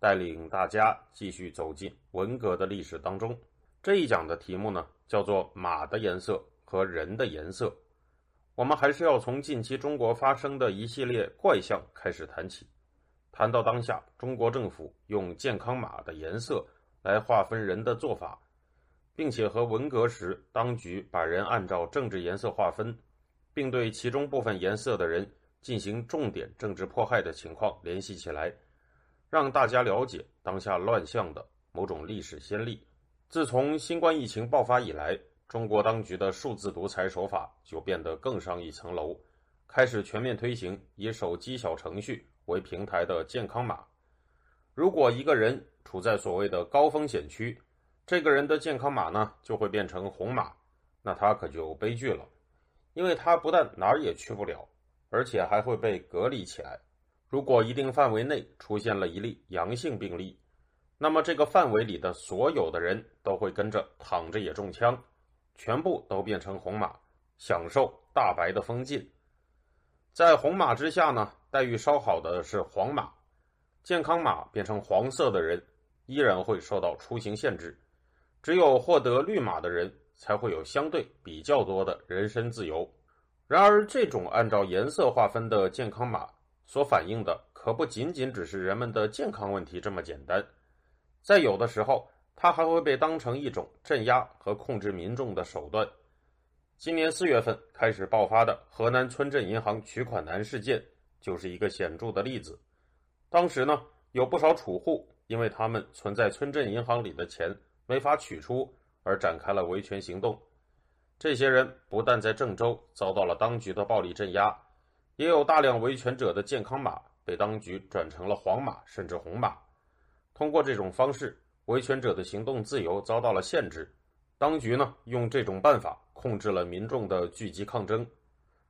带领大家继续走进文革的历史当中。这一讲的题目呢，叫做“马的颜色和人的颜色”。我们还是要从近期中国发生的一系列怪象开始谈起。谈到当下中国政府用健康码的颜色来划分人的做法，并且和文革时当局把人按照政治颜色划分，并对其中部分颜色的人进行重点政治迫害的情况联系起来。让大家了解当下乱象的某种历史先例。自从新冠疫情爆发以来，中国当局的数字独裁手法就变得更上一层楼，开始全面推行以手机小程序为平台的健康码。如果一个人处在所谓的高风险区，这个人的健康码呢就会变成红码，那他可就悲剧了，因为他不但哪儿也去不了，而且还会被隔离起来。如果一定范围内出现了一例阳性病例，那么这个范围里的所有的人都会跟着躺着也中枪，全部都变成红码，享受大白的封禁。在红码之下呢，待遇稍好的是黄码，健康码变成黄色的人依然会受到出行限制，只有获得绿码的人才会有相对比较多的人身自由。然而，这种按照颜色划分的健康码。所反映的可不仅仅只是人们的健康问题这么简单，在有的时候，它还会被当成一种镇压和控制民众的手段。今年四月份开始爆发的河南村镇银行取款难事件就是一个显著的例子。当时呢，有不少储户因为他们存在村镇银行里的钱没法取出，而展开了维权行动。这些人不但在郑州遭到了当局的暴力镇压。也有大量维权者的健康码被当局转成了黄码甚至红码。通过这种方式，维权者的行动自由遭到了限制。当局呢，用这种办法控制了民众的聚集抗争。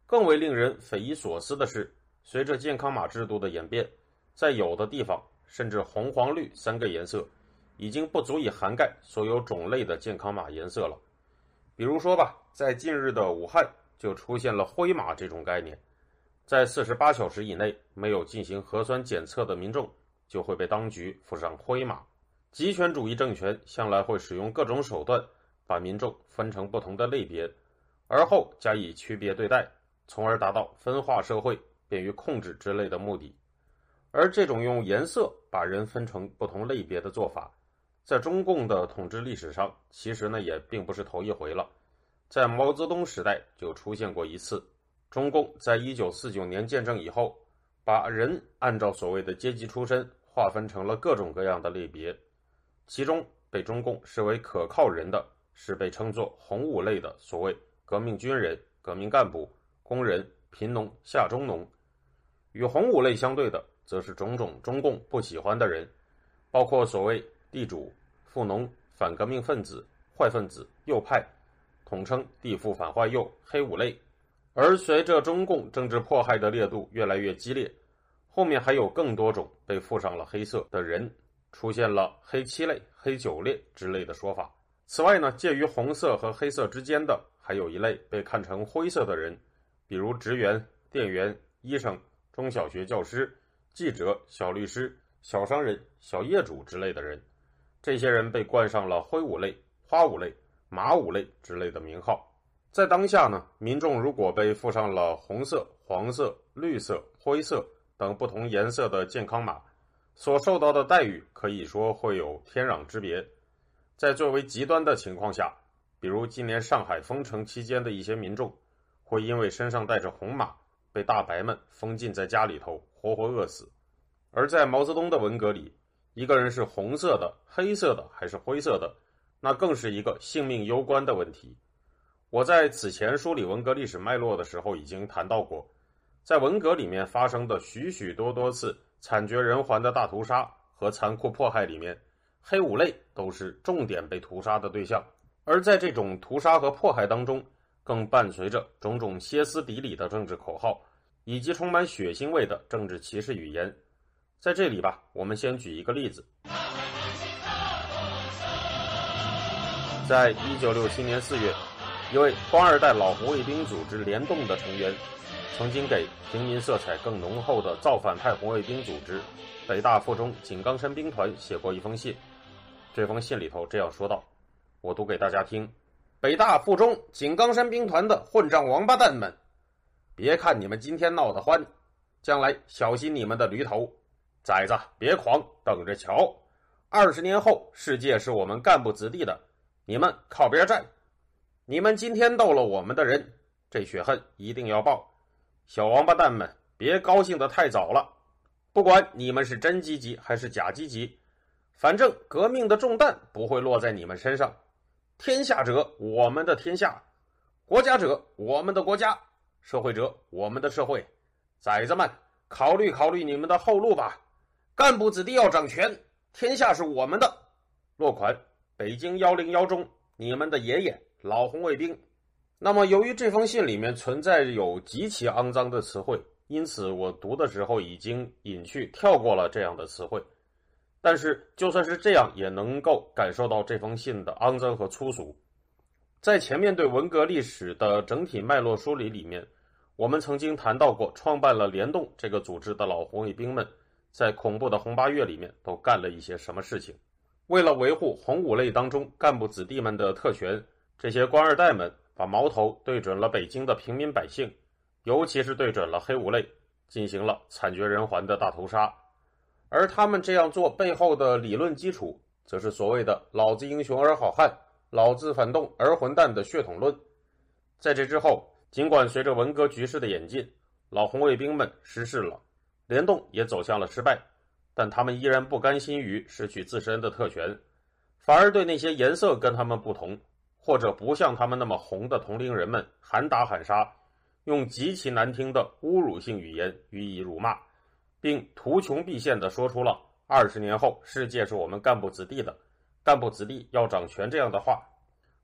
更为令人匪夷所思的是，随着健康码制度的演变，在有的地方，甚至红黄绿三个颜色已经不足以涵盖所有种类的健康码颜色了。比如说吧，在近日的武汉就出现了灰码这种概念。在四十八小时以内没有进行核酸检测的民众，就会被当局附上灰码。极权主义政权向来会使用各种手段，把民众分成不同的类别，而后加以区别对待，从而达到分化社会、便于控制之类的目的。而这种用颜色把人分成不同类别的做法，在中共的统治历史上，其实呢也并不是头一回了，在毛泽东时代就出现过一次。中共在一九四九年建政以后，把人按照所谓的阶级出身划分成了各种各样的类别，其中被中共视为可靠人的是被称作红五类的所谓革命军人、革命干部、工人、贫农、下中农，与红五类相对的，则是种种中共不喜欢的人，包括所谓地主、富农、反革命分子、坏分子、右派，统称地富反坏右黑五类。而随着中共政治迫害的烈度越来越激烈，后面还有更多种被附上了黑色的人，出现了黑七类、黑九类之类的说法。此外呢，介于红色和黑色之间的，还有一类被看成灰色的人，比如职员、店员、医生、中小学教师、记者、小律师、小商人、小业主之类的人。这些人被冠上了灰五类、花五类、马五类之类的名号。在当下呢，民众如果被附上了红色、黄色、绿色、灰色等不同颜色的健康码，所受到的待遇可以说会有天壤之别。在最为极端的情况下，比如今年上海封城期间的一些民众，会因为身上带着红码，被大白们封禁在家里头，活活饿死。而在毛泽东的文革里，一个人是红色的、黑色的还是灰色的，那更是一个性命攸关的问题。我在此前梳理文革历史脉络的时候，已经谈到过，在文革里面发生的许许多多次惨绝人寰的大屠杀和残酷迫害里面，黑五类都是重点被屠杀的对象。而在这种屠杀和迫害当中，更伴随着种种歇斯底里的政治口号，以及充满血腥味的政治歧视语言。在这里吧，我们先举一个例子。在一九六七年四月，一位官二代老红卫兵组织联动的成员，曾经给平民色彩更浓厚的造反派红卫兵组织北大附中井冈山兵团写过一封信。这封信里头这样说道：“我读给大家听，北大附中井冈山兵团的混账王八蛋们，别看你们今天闹得欢，将来小心你们的驴头，崽子别狂，等着瞧，二十年后世界是我们干部子弟的。”你们靠边站！你们今天斗了我们的人，这血恨一定要报！小王八蛋们，别高兴的太早了。不管你们是真积极还是假积极，反正革命的重担不会落在你们身上。天下者，我们的天下；国家者，我们的国家；社会者，我们的社会。崽子们，考虑考虑你们的后路吧！干部子弟要掌权，天下是我们的。落款。北京幺零幺中，你们的爷爷老红卫兵。那么，由于这封信里面存在有极其肮脏的词汇，因此我读的时候已经隐去跳过了这样的词汇。但是，就算是这样，也能够感受到这封信的肮脏和粗俗。在前面对文革历史的整体脉络梳理里面，我们曾经谈到过，创办了联动这个组织的老红卫兵们，在恐怖的红八月里面都干了一些什么事情。为了维护红五类当中干部子弟们的特权，这些官二代们把矛头对准了北京的平民百姓，尤其是对准了黑五类，进行了惨绝人寰的大屠杀。而他们这样做背后的理论基础，则是所谓的“老子英雄而好汉，老子反动而混蛋”的血统论。在这之后，尽管随着文革局势的演进，老红卫兵们失势了，联动也走向了失败。但他们依然不甘心于失去自身的特权，反而对那些颜色跟他们不同，或者不像他们那么红的同龄人们喊打喊杀，用极其难听的侮辱性语言予以辱骂，并图穷匕现地说出了“二十年后世界是我们干部子弟的，干部子弟要掌权”这样的话。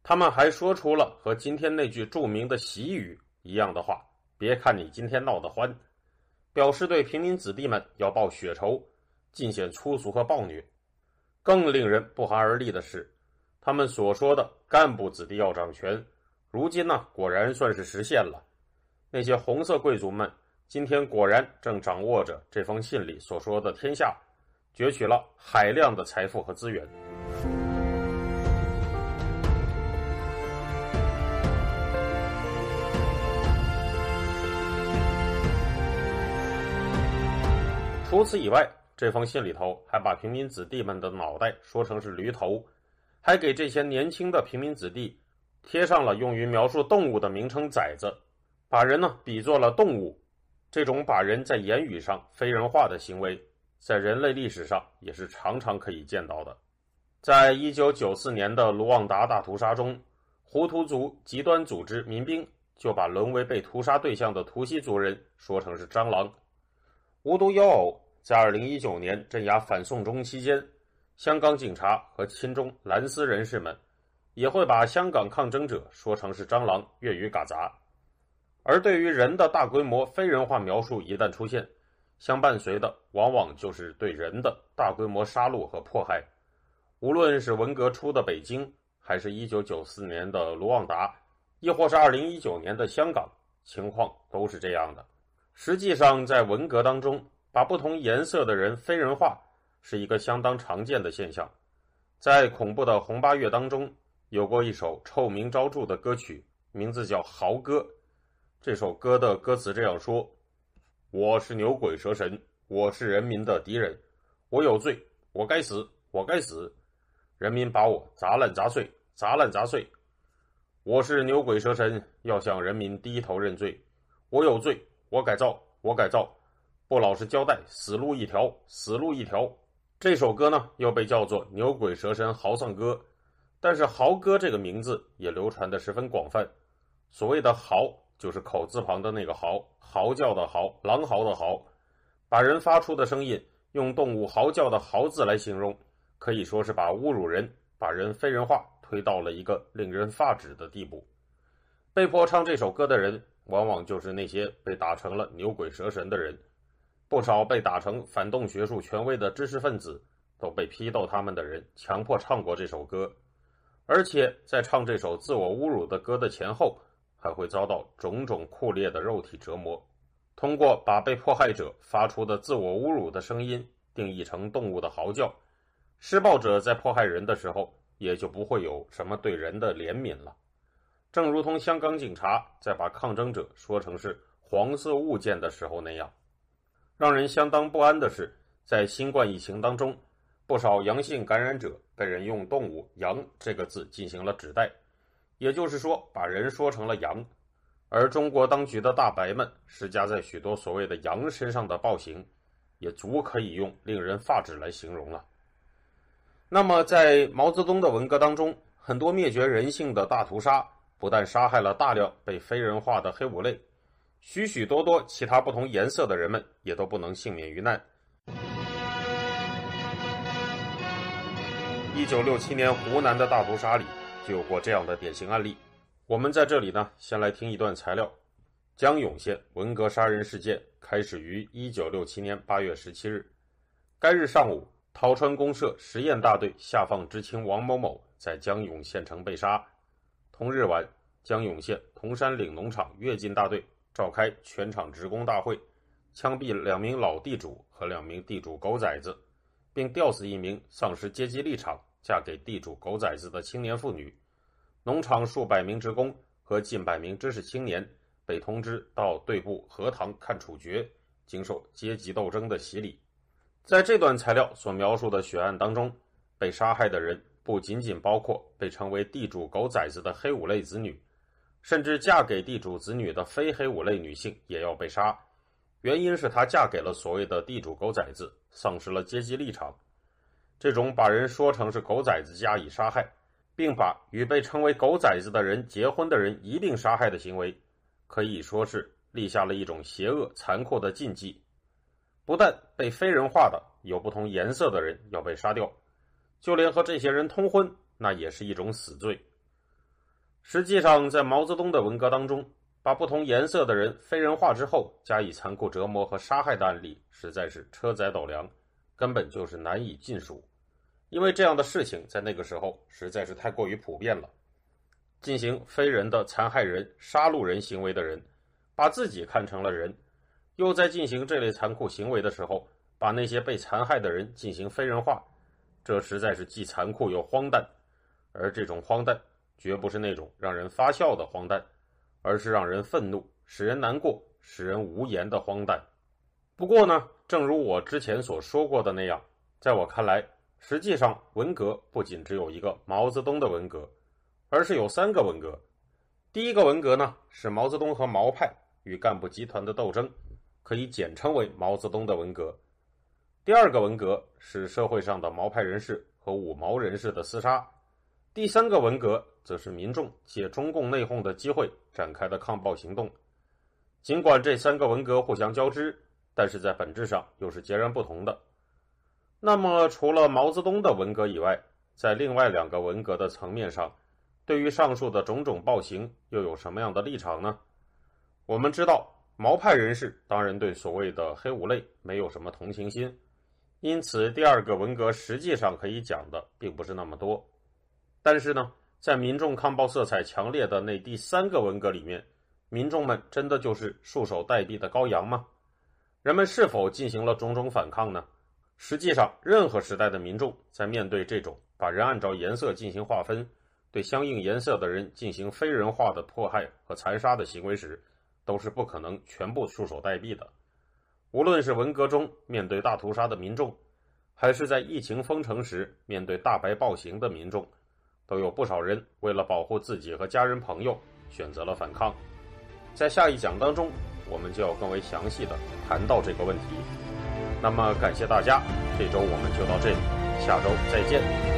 他们还说出了和今天那句著名的习语一样的话：“别看你今天闹得欢”，表示对平民子弟们要报血仇。尽显粗俗和暴虐，更令人不寒而栗的是，他们所说的干部子弟要掌权，如今呢，果然算是实现了。那些红色贵族们今天果然正掌握着这封信里所说的天下，攫取了海量的财富和资源。除此以外。这封信里头还把平民子弟们的脑袋说成是驴头，还给这些年轻的平民子弟贴上了用于描述动物的名称“崽子”，把人呢比作了动物。这种把人在言语上非人化的行为，在人类历史上也是常常可以见到的。在一九九四年的卢旺达大屠杀中，胡图族极端组织民兵就把沦为被屠杀对象的图西族人说成是蟑螂。无独有偶。在二零一九年镇压反送中期间，香港警察和亲中蓝丝人士们也会把香港抗争者说成是蟑螂、粤语嘎杂。而对于人的大规模非人化描述一旦出现，相伴随的往往就是对人的大规模杀戮和迫害。无论是文革初的北京，还是一九九四年的卢旺达，亦或是二零一九年的香港，情况都是这样的。实际上，在文革当中，把不同颜色的人非人化是一个相当常见的现象，在恐怖的红八月当中，有过一首臭名昭著的歌曲，名字叫《豪歌》。这首歌的歌词这样说：“我是牛鬼蛇神，我是人民的敌人，我有罪，我该死，我该死，人民把我砸烂砸碎，砸烂砸碎。我是牛鬼蛇神，要向人民低头认罪，我有罪，我改造，我改造。”不老实交代，死路一条，死路一条。这首歌呢，又被叫做《牛鬼蛇神豪丧歌》，但是“豪歌”这个名字也流传的十分广泛。所谓的“嚎”，就是口字旁的那个“嚎”，嚎叫的“嚎”，狼嚎的“嚎”，把人发出的声音用动物嚎叫的“嚎”字来形容，可以说是把侮辱人、把人非人化推到了一个令人发指的地步。被迫唱这首歌的人，往往就是那些被打成了牛鬼蛇神的人。不少被打成反动学术权威的知识分子，都被批斗他们的人强迫唱过这首歌，而且在唱这首自我侮辱的歌的前后，还会遭到种种酷烈的肉体折磨。通过把被迫害者发出的自我侮辱的声音定义成动物的嚎叫，施暴者在迫害人的时候，也就不会有什么对人的怜悯了。正如同香港警察在把抗争者说成是黄色物件的时候那样。让人相当不安的是，在新冠疫情当中，不少阳性感染者被人用“动物阳”这个字进行了指代，也就是说，把人说成了羊。而中国当局的大白们施加在许多所谓的羊身上的暴行，也足可以用令人发指来形容了。那么，在毛泽东的文革当中，很多灭绝人性的大屠杀，不但杀害了大量被非人化的黑五类。许许多多其他不同颜色的人们也都不能幸免于难。一九六七年湖南的大屠杀里就有过这样的典型案例。我们在这里呢，先来听一段材料：江永县文革杀人事件开始于一九六七年八月十七日。该日上午，陶川公社实验大队下放知青王某某在江永县城被杀。同日晚，江永县铜山岭农场跃进大队。召开全场职工大会，枪毙两名老地主和两名地主狗崽子，并吊死一名丧失阶级立场、嫁给地主狗崽子的青年妇女。农场数百名职工和近百名知识青年被通知到队部荷塘看处决，经受阶级斗争的洗礼。在这段材料所描述的血案当中，被杀害的人不仅仅包括被称为地主狗崽子的黑五类子女。甚至嫁给地主子女的非黑五类女性也要被杀，原因是她嫁给了所谓的地主狗崽子，丧失了阶级立场。这种把人说成是狗崽子加以杀害，并把与被称为狗崽子的人结婚的人一并杀害的行为，可以说是立下了一种邪恶残酷的禁忌。不但被非人化的有不同颜色的人要被杀掉，就连和这些人通婚，那也是一种死罪。实际上，在毛泽东的文革当中，把不同颜色的人非人化之后加以残酷折磨和杀害的案例，实在是车载斗量，根本就是难以尽数。因为这样的事情在那个时候实在是太过于普遍了。进行非人的残害人、杀戮人行为的人，把自己看成了人，又在进行这类残酷行为的时候，把那些被残害的人进行非人化，这实在是既残酷又荒诞。而这种荒诞。绝不是那种让人发笑的荒诞，而是让人愤怒、使人难过、使人无言的荒诞。不过呢，正如我之前所说过的那样，在我看来，实际上文革不仅只有一个毛泽东的文革，而是有三个文革。第一个文革呢，是毛泽东和毛派与干部集团的斗争，可以简称为毛泽东的文革。第二个文革是社会上的毛派人士和五毛人士的厮杀。第三个文革。则是民众借中共内讧的机会展开的抗暴行动。尽管这三个文革互相交织，但是在本质上又是截然不同的。那么，除了毛泽东的文革以外，在另外两个文革的层面上，对于上述的种种暴行又有什么样的立场呢？我们知道，毛派人士当然对所谓的黑五类没有什么同情心，因此第二个文革实际上可以讲的并不是那么多。但是呢？在民众抗暴色彩强烈的那第三个文革里面，民众们真的就是束手待毙的羔羊吗？人们是否进行了种种反抗呢？实际上，任何时代的民众在面对这种把人按照颜色进行划分、对相应颜色的人进行非人化的迫害和残杀的行为时，都是不可能全部束手待毙的。无论是文革中面对大屠杀的民众，还是在疫情封城时面对大白暴行的民众。都有不少人为了保护自己和家人朋友，选择了反抗。在下一讲当中，我们就要更为详细的谈到这个问题。那么，感谢大家，这周我们就到这里，下周再见。